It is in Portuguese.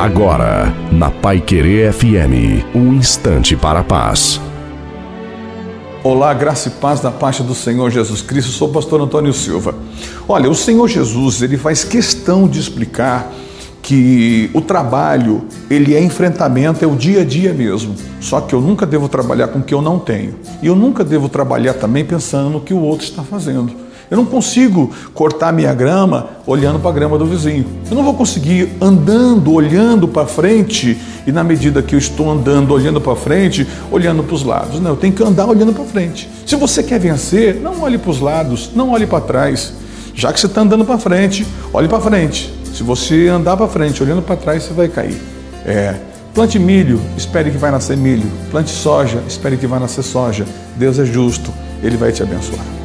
Agora, na Pai Querer FM, um instante para a paz. Olá, graça e paz da parte do Senhor Jesus Cristo. Sou o pastor Antônio Silva. Olha, o Senhor Jesus, ele faz questão de explicar que o trabalho, ele é enfrentamento, é o dia a dia mesmo. Só que eu nunca devo trabalhar com o que eu não tenho. E eu nunca devo trabalhar também pensando no que o outro está fazendo. Eu não consigo cortar minha grama olhando para a grama do vizinho. Eu não vou conseguir andando, olhando para frente e na medida que eu estou andando, olhando para frente, olhando para os lados. Não, eu tenho que andar olhando para frente. Se você quer vencer, não olhe para os lados, não olhe para trás. Já que você está andando para frente, olhe para frente. Se você andar para frente, olhando para trás, você vai cair. É, Plante milho, espere que vai nascer milho. Plante soja, espere que vai nascer soja. Deus é justo, Ele vai te abençoar.